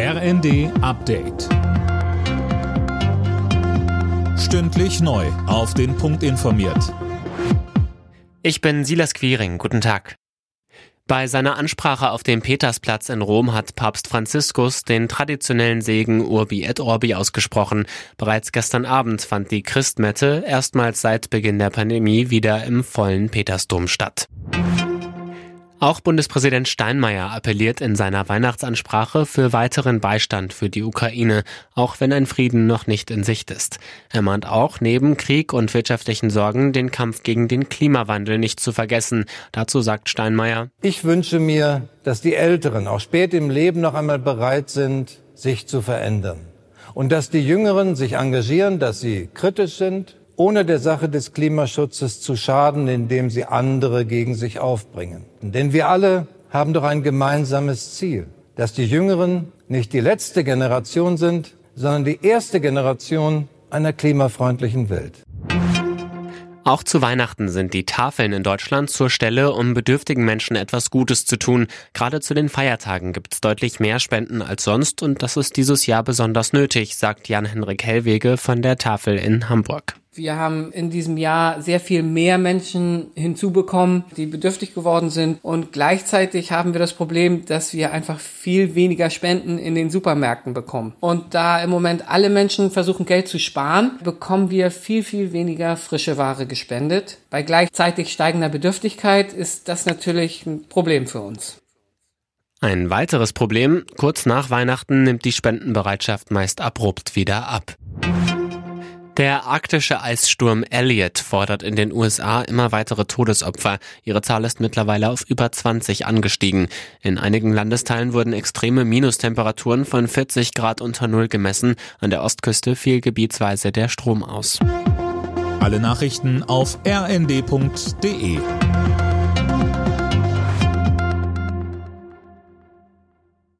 RND Update. Stündlich neu. Auf den Punkt informiert. Ich bin Silas Quiring. Guten Tag. Bei seiner Ansprache auf dem Petersplatz in Rom hat Papst Franziskus den traditionellen Segen Urbi et Orbi ausgesprochen. Bereits gestern Abend fand die Christmette erstmals seit Beginn der Pandemie wieder im vollen Petersdom statt. Auch Bundespräsident Steinmeier appelliert in seiner Weihnachtsansprache für weiteren Beistand für die Ukraine, auch wenn ein Frieden noch nicht in Sicht ist. Er mahnt auch, neben Krieg und wirtschaftlichen Sorgen den Kampf gegen den Klimawandel nicht zu vergessen. Dazu sagt Steinmeier, Ich wünsche mir, dass die Älteren auch spät im Leben noch einmal bereit sind, sich zu verändern. Und dass die Jüngeren sich engagieren, dass sie kritisch sind, ohne der Sache des Klimaschutzes zu schaden, indem sie andere gegen sich aufbringen. Denn wir alle haben doch ein gemeinsames Ziel, dass die Jüngeren nicht die letzte Generation sind, sondern die erste Generation einer klimafreundlichen Welt. Auch zu Weihnachten sind die Tafeln in Deutschland zur Stelle, um bedürftigen Menschen etwas Gutes zu tun. Gerade zu den Feiertagen gibt es deutlich mehr Spenden als sonst und das ist dieses Jahr besonders nötig, sagt Jan-Henrik Hellwege von der Tafel in Hamburg. Wir haben in diesem Jahr sehr viel mehr Menschen hinzubekommen, die bedürftig geworden sind. Und gleichzeitig haben wir das Problem, dass wir einfach viel weniger Spenden in den Supermärkten bekommen. Und da im Moment alle Menschen versuchen, Geld zu sparen, bekommen wir viel, viel weniger frische Ware gespendet. Bei gleichzeitig steigender Bedürftigkeit ist das natürlich ein Problem für uns. Ein weiteres Problem, kurz nach Weihnachten nimmt die Spendenbereitschaft meist abrupt wieder ab. Der arktische Eissturm Elliott fordert in den USA immer weitere Todesopfer. Ihre Zahl ist mittlerweile auf über 20 angestiegen. In einigen Landesteilen wurden extreme Minustemperaturen von 40 Grad unter Null gemessen. An der Ostküste fiel gebietsweise der Strom aus. Alle Nachrichten auf rnd.de